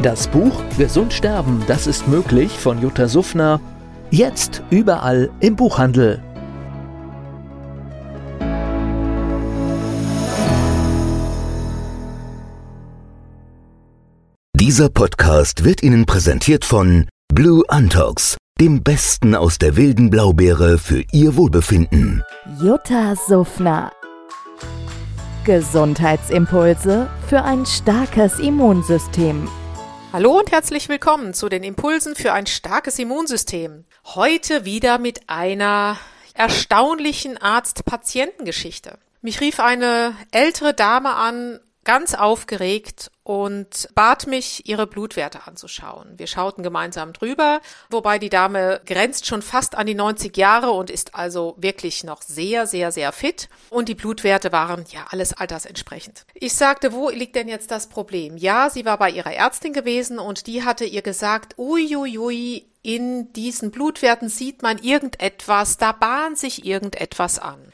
Das Buch Gesund sterben, das ist möglich von Jutta Suffner. Jetzt überall im Buchhandel. Dieser Podcast wird Ihnen präsentiert von Blue Antox, dem Besten aus der wilden Blaubeere für Ihr Wohlbefinden. Jutta Suffner. Gesundheitsimpulse für ein starkes Immunsystem. Hallo und herzlich willkommen zu den Impulsen für ein starkes Immunsystem. Heute wieder mit einer erstaunlichen Arzt-Patientengeschichte. Mich rief eine ältere Dame an ganz aufgeregt und bat mich, ihre Blutwerte anzuschauen. Wir schauten gemeinsam drüber, wobei die Dame grenzt schon fast an die 90 Jahre und ist also wirklich noch sehr, sehr, sehr fit. Und die Blutwerte waren ja alles altersentsprechend. Ich sagte, wo liegt denn jetzt das Problem? Ja, sie war bei ihrer Ärztin gewesen und die hatte ihr gesagt, uiuiui, in diesen Blutwerten sieht man irgendetwas, da bahnt sich irgendetwas an.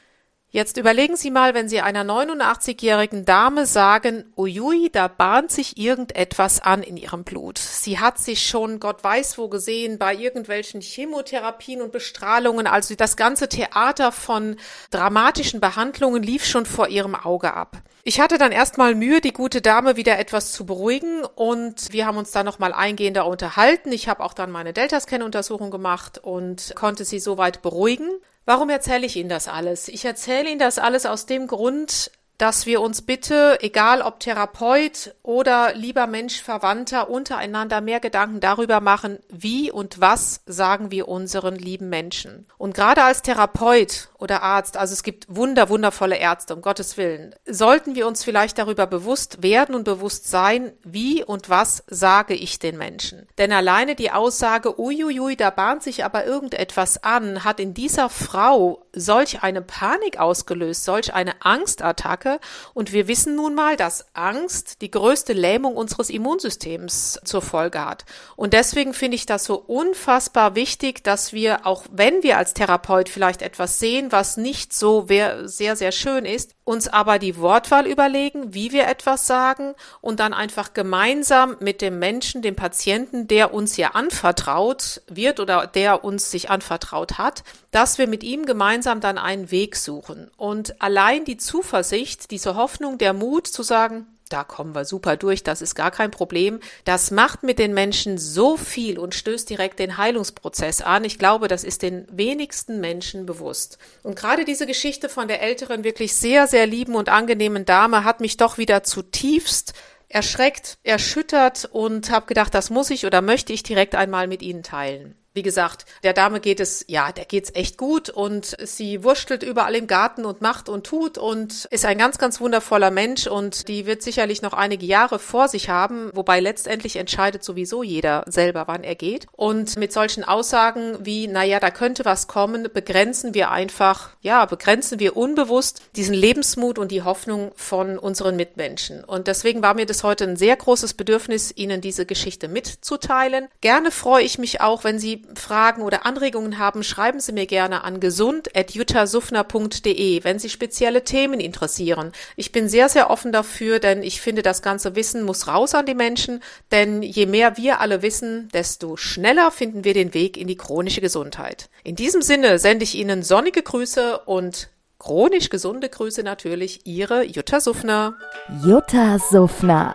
Jetzt überlegen Sie mal, wenn Sie einer 89-jährigen Dame sagen, ui, da bahnt sich irgendetwas an in ihrem Blut. Sie hat sich schon, Gott weiß wo gesehen, bei irgendwelchen Chemotherapien und Bestrahlungen, also das ganze Theater von dramatischen Behandlungen lief schon vor ihrem Auge ab. Ich hatte dann erstmal Mühe, die gute Dame wieder etwas zu beruhigen und wir haben uns dann nochmal eingehender unterhalten. Ich habe auch dann meine Delta-Scan-Untersuchung gemacht und konnte sie soweit beruhigen. Warum erzähle ich Ihnen das alles? Ich erzähle Ihnen das alles aus dem Grund, dass wir uns bitte, egal ob Therapeut oder lieber Mensch, Verwandter, untereinander mehr Gedanken darüber machen, wie und was sagen wir unseren lieben Menschen. Und gerade als Therapeut oder Arzt, also es gibt wunder, wundervolle Ärzte, um Gottes Willen, sollten wir uns vielleicht darüber bewusst werden und bewusst sein, wie und was sage ich den Menschen. Denn alleine die Aussage, uiuiui, da bahnt sich aber irgendetwas an, hat in dieser Frau solch eine Panik ausgelöst, solch eine Angstattacke. Und wir wissen nun mal, dass Angst die größte Lähmung unseres Immunsystems zur Folge hat. Und deswegen finde ich das so unfassbar wichtig, dass wir, auch wenn wir als Therapeut vielleicht etwas sehen, was nicht so sehr, sehr schön ist, uns aber die Wortwahl überlegen, wie wir etwas sagen und dann einfach gemeinsam mit dem Menschen, dem Patienten, der uns ja anvertraut wird oder der uns sich anvertraut hat, dass wir mit ihm gemeinsam dann einen Weg suchen. Und allein die Zuversicht, diese Hoffnung, der Mut zu sagen, da kommen wir super durch, das ist gar kein Problem. Das macht mit den Menschen so viel und stößt direkt den Heilungsprozess an. Ich glaube, das ist den wenigsten Menschen bewusst. Und gerade diese Geschichte von der älteren, wirklich sehr, sehr lieben und angenehmen Dame hat mich doch wieder zutiefst erschreckt, erschüttert und habe gedacht, das muss ich oder möchte ich direkt einmal mit Ihnen teilen. Wie gesagt, der Dame geht es, ja, der geht's echt gut und sie wurschtelt überall im Garten und macht und tut und ist ein ganz, ganz wundervoller Mensch und die wird sicherlich noch einige Jahre vor sich haben, wobei letztendlich entscheidet sowieso jeder selber, wann er geht. Und mit solchen Aussagen wie, naja, da könnte was kommen, begrenzen wir einfach, ja, begrenzen wir unbewusst diesen Lebensmut und die Hoffnung von unseren Mitmenschen. Und deswegen war mir das heute ein sehr großes Bedürfnis, Ihnen diese Geschichte mitzuteilen. Gerne freue ich mich auch, wenn Sie Fragen oder Anregungen haben, schreiben Sie mir gerne an gesund.juttasufner.de, wenn Sie spezielle Themen interessieren. Ich bin sehr, sehr offen dafür, denn ich finde, das ganze Wissen muss raus an die Menschen, denn je mehr wir alle wissen, desto schneller finden wir den Weg in die chronische Gesundheit. In diesem Sinne sende ich Ihnen sonnige Grüße und chronisch gesunde Grüße natürlich, Ihre Jutta Suffner. Jutta Suffner